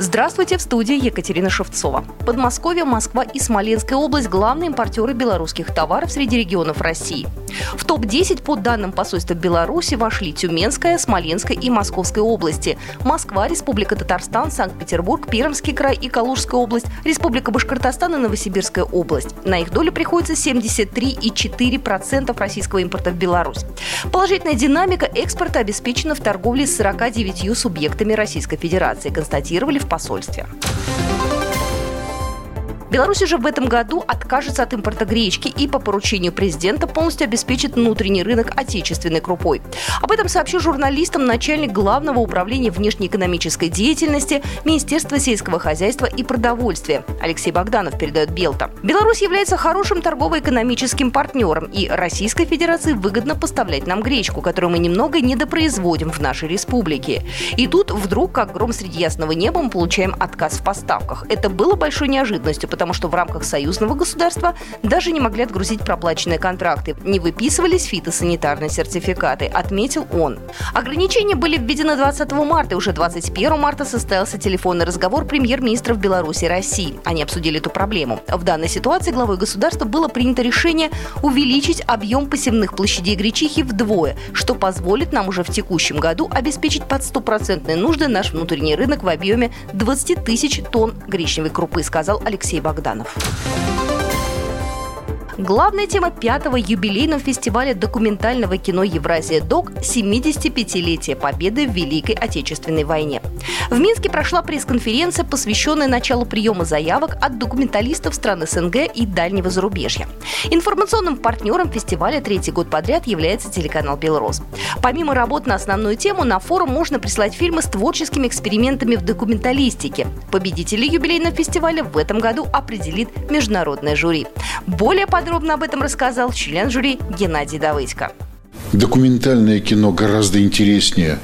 Здравствуйте, в студии Екатерина Шевцова. Подмосковье, Москва и Смоленская область – главные импортеры белорусских товаров среди регионов России. В топ-10 по данным посольства Беларуси вошли Тюменская, Смоленская и Московская области, Москва, Республика Татарстан, Санкт-Петербург, Пермский край и Калужская область, Республика Башкортостан и Новосибирская область. На их долю приходится 73,4% российского импорта в Беларусь. Положительная динамика экспорта обеспечена в торговле с 49 субъектами Российской Федерации, констатировали в посольстве. Беларусь уже в этом году откажется от импорта гречки и по поручению президента полностью обеспечит внутренний рынок отечественной крупой. Об этом сообщил журналистам начальник Главного управления внешнеэкономической деятельности Министерства сельского хозяйства и продовольствия. Алексей Богданов передает Белта. Беларусь является хорошим торгово-экономическим партнером, и Российской Федерации выгодно поставлять нам гречку, которую мы немного недопроизводим в нашей республике. И тут вдруг, как гром среди ясного неба, мы получаем отказ в поставках. Это было большой неожиданностью, потому что в рамках союзного государства даже не могли отгрузить проплаченные контракты. Не выписывались фитосанитарные сертификаты, отметил он. Ограничения были введены 20 марта, и уже 21 марта состоялся телефонный разговор премьер-министров Беларуси и России. Они обсудили эту проблему. В данной ситуации главой государства было принято решение увеличить объем посевных площадей гречихи вдвое, что позволит нам уже в текущем году обеспечить под стопроцентные нужды наш внутренний рынок в объеме 20 тысяч тонн гречневой крупы, сказал Алексей Богданов. Главная тема пятого юбилейного фестиваля документального кино «Евразия ДОК» – 75-летие победы в Великой Отечественной войне. В Минске прошла пресс-конференция, посвященная началу приема заявок от документалистов стран СНГ и дальнего зарубежья. Информационным партнером фестиваля третий год подряд является телеканал «Белрос». Помимо работ на основную тему, на форум можно прислать фильмы с творческими экспериментами в документалистике. Победителей юбилейного фестиваля в этом году определит международное жюри. Более подробно об этом рассказал член жюри Геннадий Давыдько. Документальное кино гораздо интереснее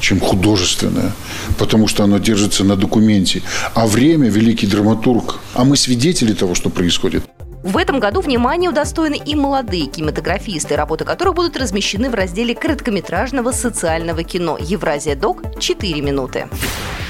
чем художественное, потому что оно держится на документе. А время – великий драматург. А мы свидетели того, что происходит. В этом году внимание удостоены и молодые кинематографисты, работы которых будут размещены в разделе короткометражного социального кино «Евразия Док. 4 минуты».